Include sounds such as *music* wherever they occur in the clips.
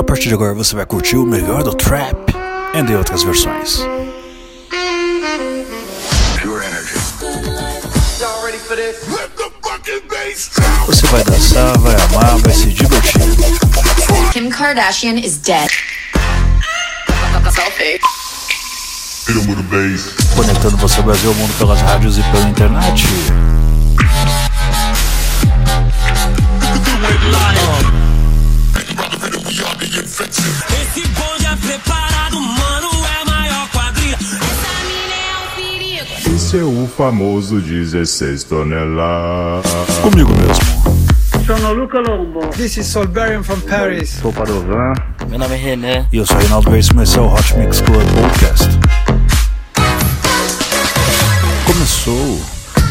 A partir de agora você vai curtir o melhor do trap e de outras versões. Você vai dançar, vai amar, vai se divertir. Kim Kardashian is dead. Conectando você ao Brasil ao mundo pelas rádios e pela internet. Esse bonde é preparado, mano, é maior quadrilha. Essa mina é um perigo. Esse é o famoso 16 toneladas. Comigo mesmo. Sono Luca Lombo. This is Solberian from Paris. Sou Padovan. Meu nome é René. E eu sou Reinaldo Grace, esse é o Hot Mix Club Podcast. Começou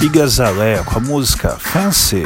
Igazalé com a música Fancy.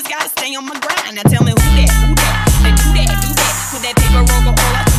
just gotta stay on my grind. Now tell me who that, who that, that do that, do that. Put that paper over all I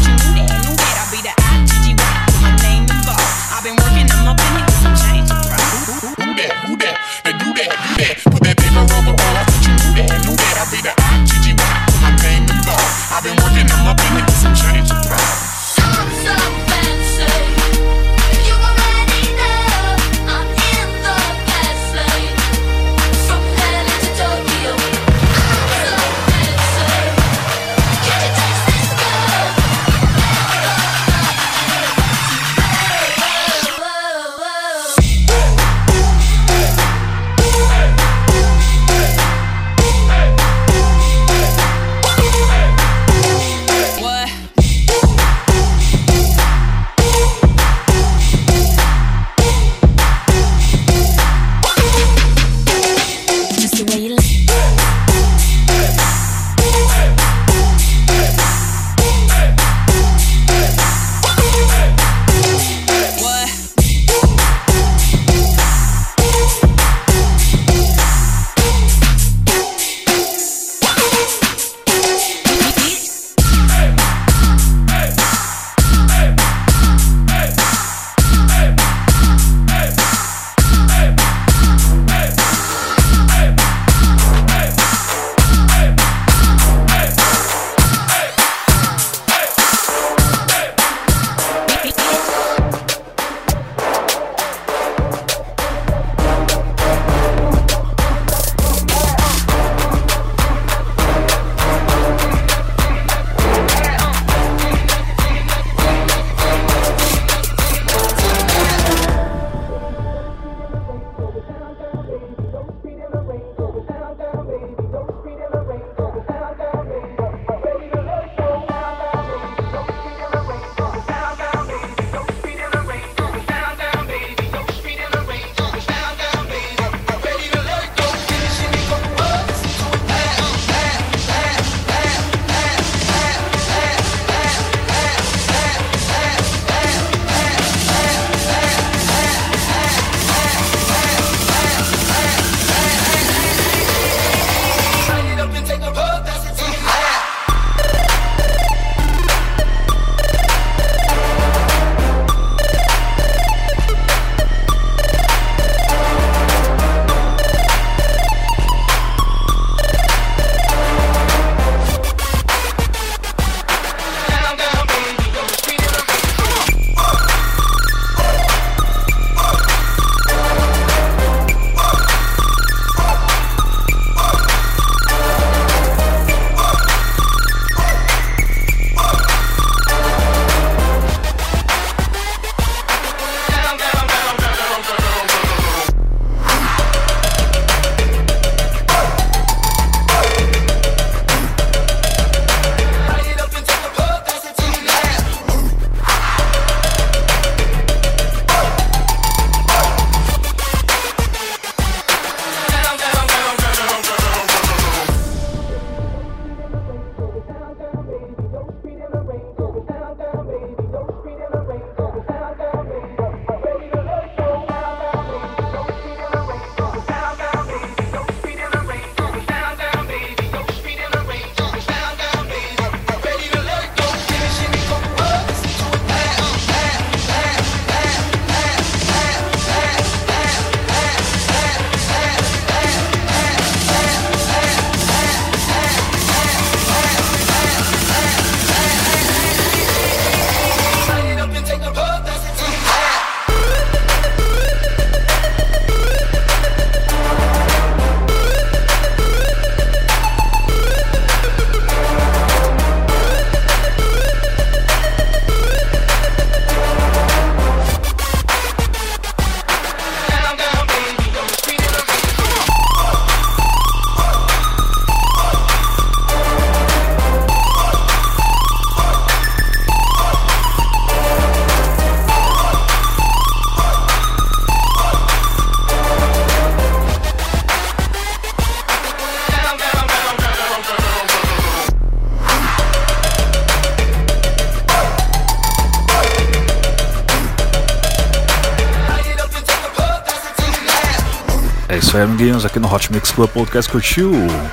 isso aí, amiguinhos, aqui no Hot Mix Club Podcast curtiu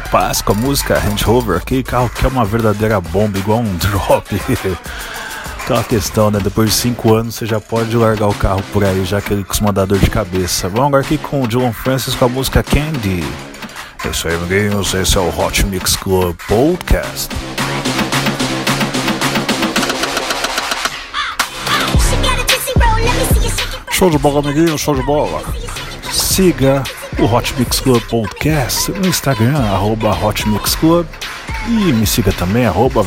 Paz com a música Range Rover, aquele carro que é uma verdadeira bomba, igual um *laughs* drop. Aquela questão, né? Depois de 5 anos você já pode largar o carro por aí, já que ele costuma dar dor de cabeça. Vamos agora aqui com o Dylan Francis com a música Candy. É isso aí, amiguinhos, esse é o Hot Mix Club Podcast. Show de bola, amiguinho, show de bola. Siga o Hot Mix Club Podcast no Instagram, arroba Hot Mix Club. E me siga também, arroba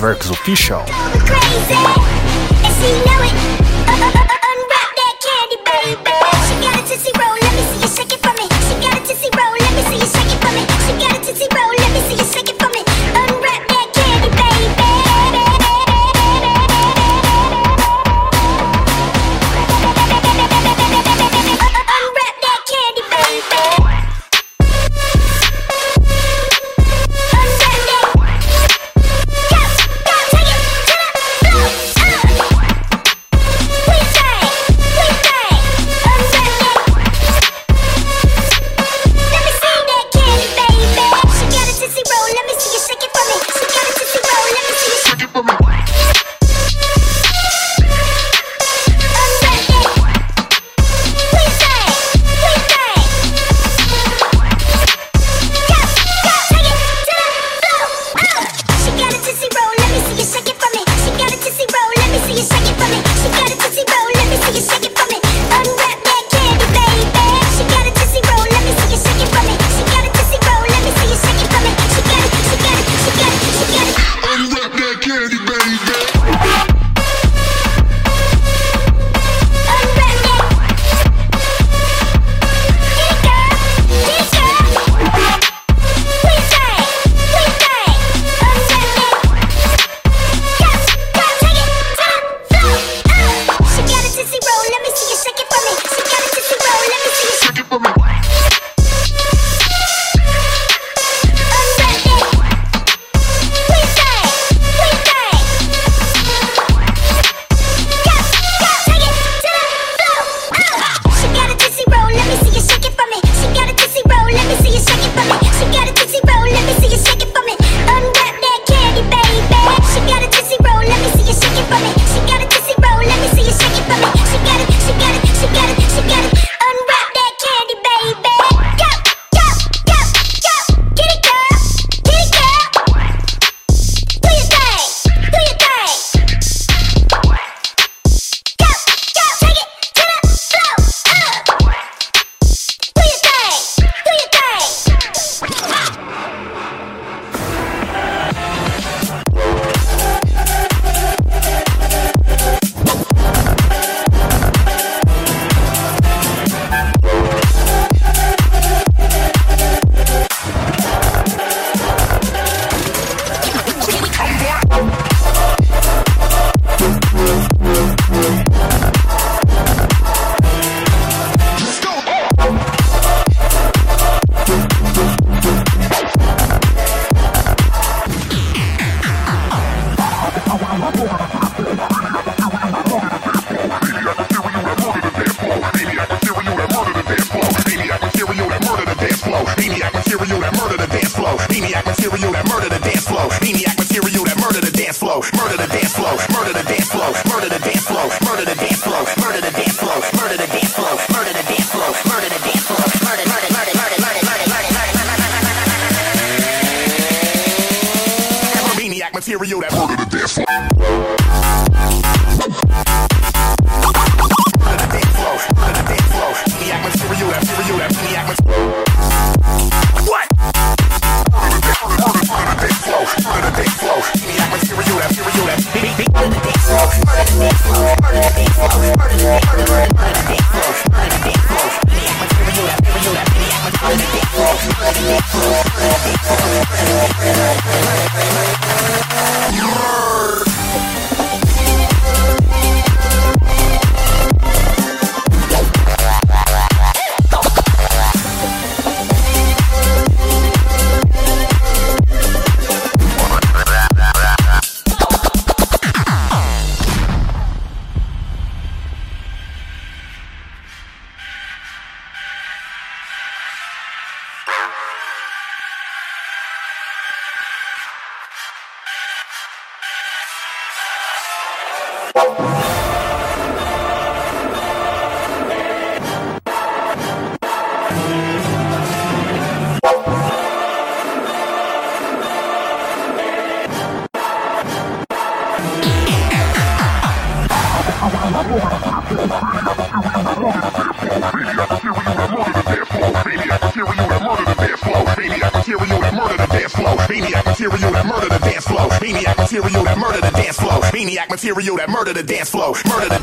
material that murder the dance flow, murder the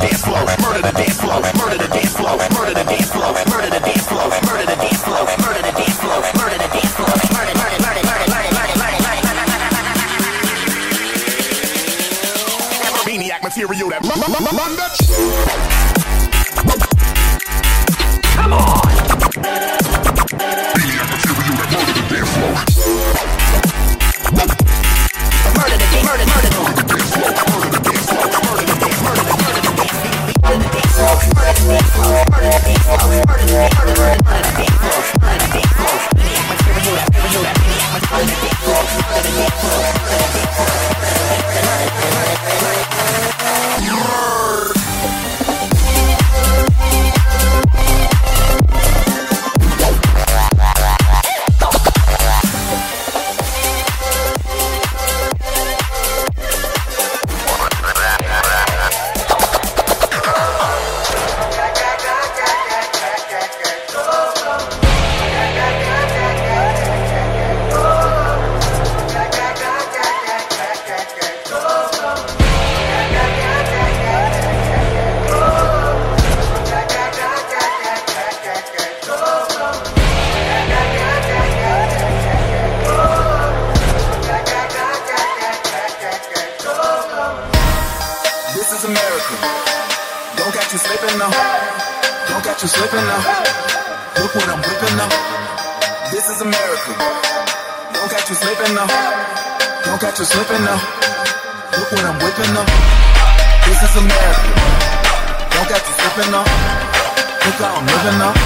tripping up.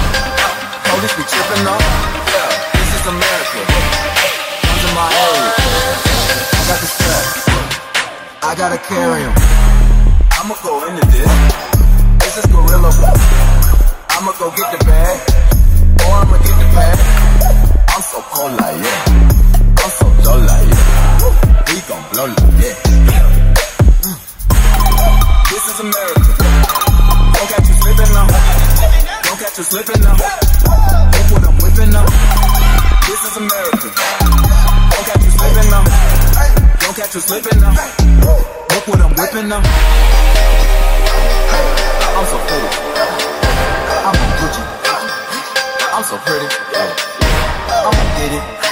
Police be tripping up. This is America. Come in my area. I got the strap. I gotta carry him. I'ma go into this. This is gorilla. I'ma go get the bag. Or I'ma get the pad. I'm so cold like yeah. I'm so dull like yeah. We gon' blow like yeah. slipping up. Look what I'm whipping up. This is America. Don't catch you slipping up. Don't catch you slipping up. Look what I'm whipping up. I'm so pretty. I'm a Gucci. I'm so pretty. I'ma get it.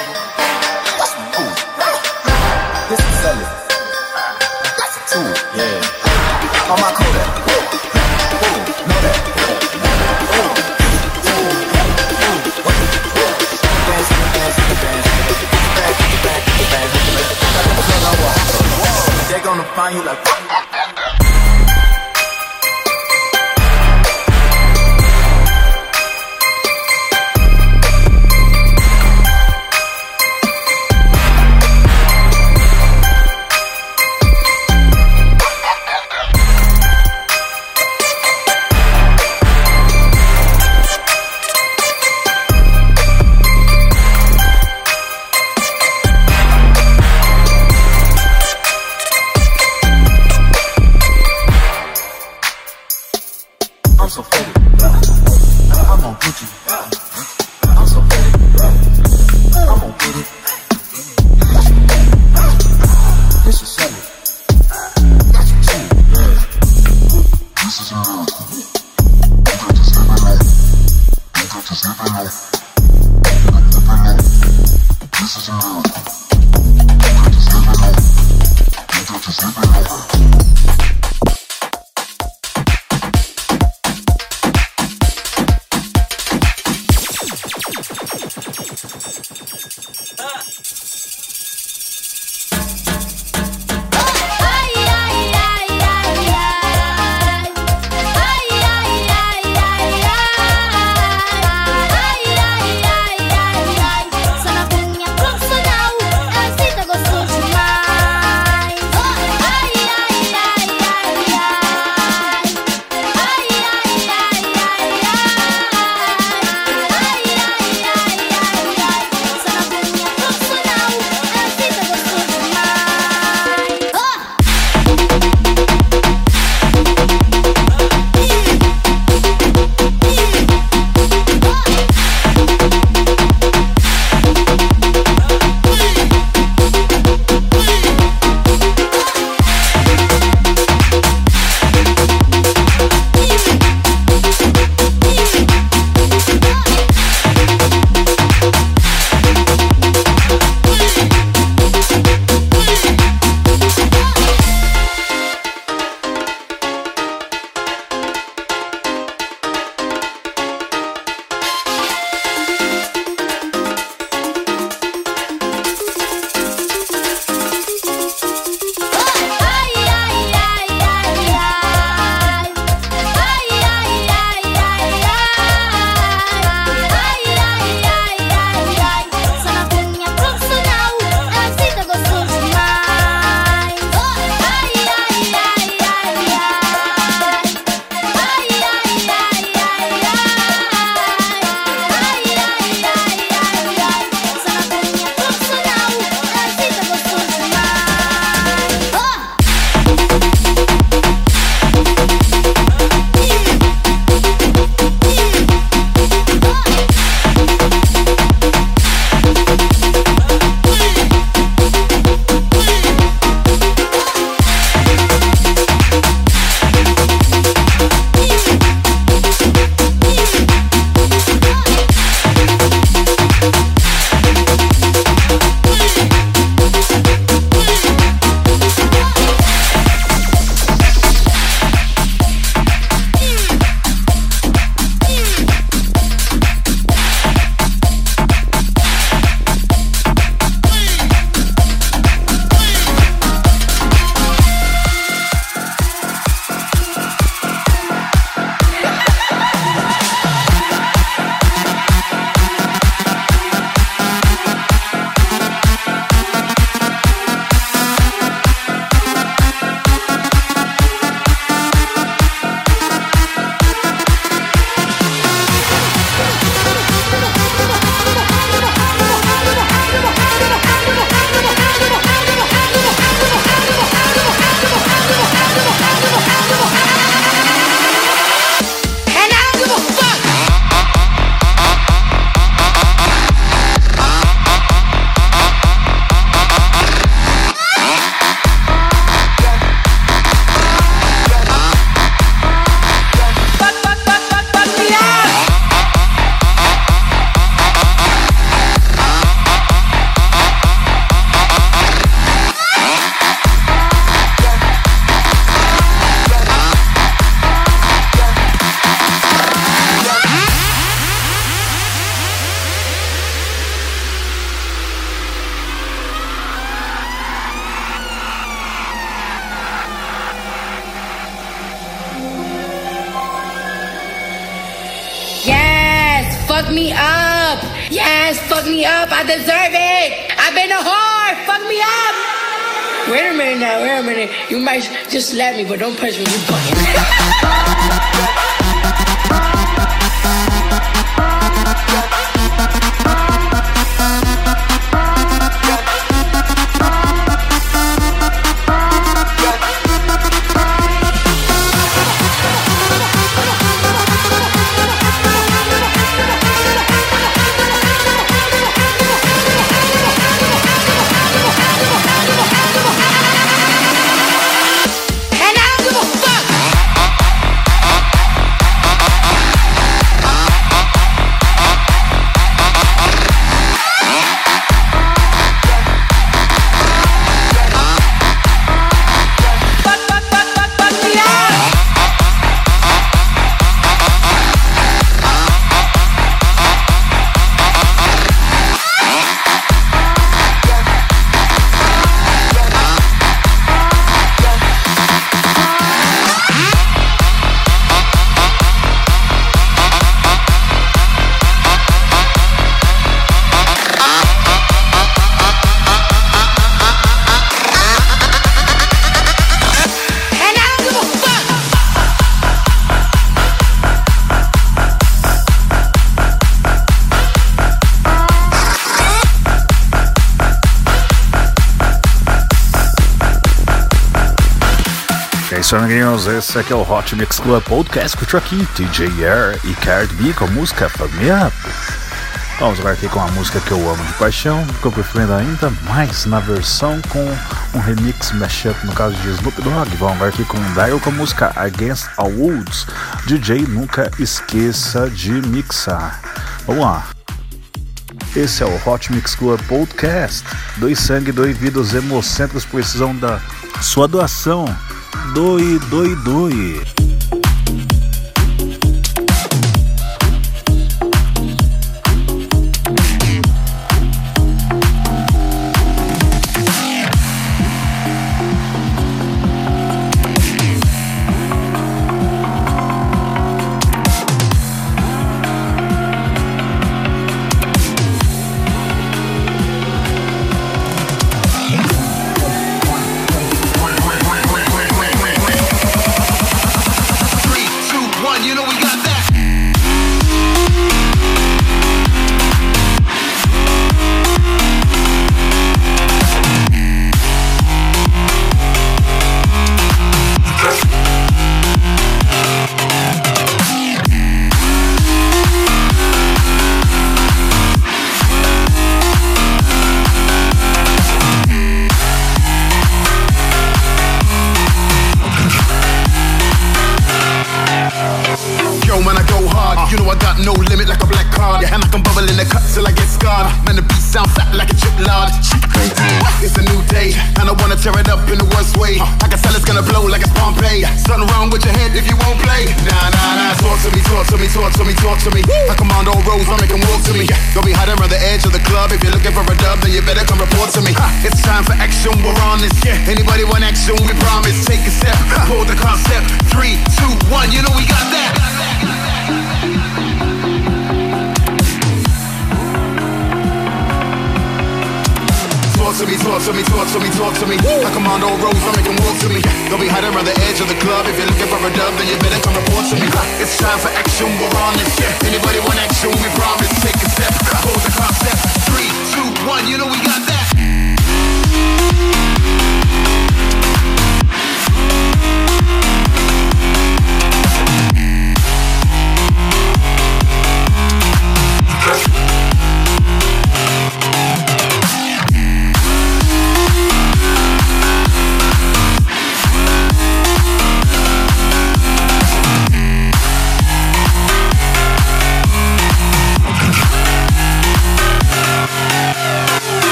You might just slap me, but don't punch me, you bugging. amigos, esse aqui é o Hot Mix Club Podcast com aqui, TJ Air e Card B com a música Família. Vamos agora aqui com uma música que eu amo de paixão, que eu prefiro ainda mais na versão com um remix mashup no caso de Snoop Dogg. Vamos agora aqui com o Dio com a música Against All Woods. DJ nunca esqueça de mixar. Vamos lá. Esse é o Hot Mix Club Podcast. Dois sangue, dois vidas, hemocentros precisam da sua doação doi, doi, doi. you know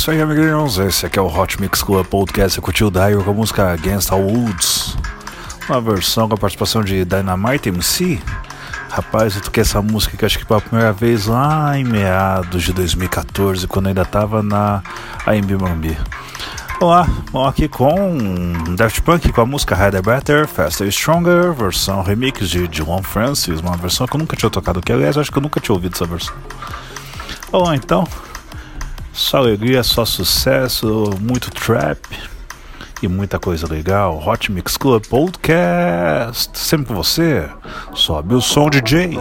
isso aí, amiguinhos. Esse aqui é o Hot Mix Club Podcast. Eu curti o Dio com a música Against the Woods. Uma versão com a participação de Dynamite MC. Rapaz, eu toquei essa música que acho que pela primeira vez lá em meados de 2014, quando ainda tava na AMB Mambi. Olá, vamos aqui com Daft Punk com a música Harder Better, Faster Stronger, versão remix de John Francis, uma versão que eu nunca tinha tocado aqui, aliás, acho que eu nunca tinha ouvido essa versão. Olá então só alegria, só sucesso, muito trap e muita coisa legal. Hot Mix Club Podcast, sempre com você, sobe o som DJ.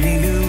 Tell me you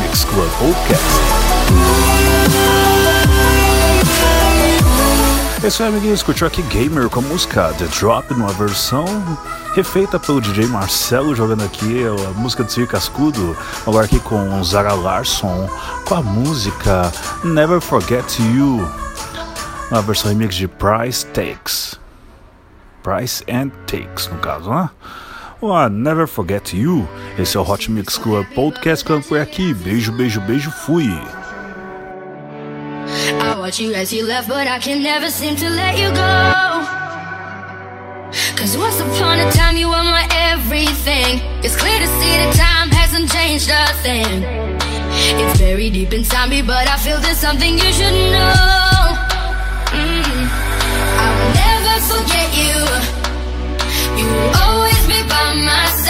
Mix Club Podcast. É isso aí, amiguinhos. Curtiu aqui Gamer com a música The Drop, numa versão refeita pelo DJ Marcelo, jogando aqui a música de Sir Cascudo. Agora aqui com Zara Larson, com a música Never Forget You, uma versão remix de Price Takes. Price and Takes, no caso, né? Oh, I'll Never Forget You. Esse é o Hot Mix Club Podcast ficando por aqui. Beijo, beijo, beijo, fui. I watch you as you left, but I can never seem to let you go. Cause once upon a time you were my everything. It's clear to see that time hasn't changed a thing. It's very deep inside me, but I feel there's something you should know. Mm. I will never forget you. You always by myself.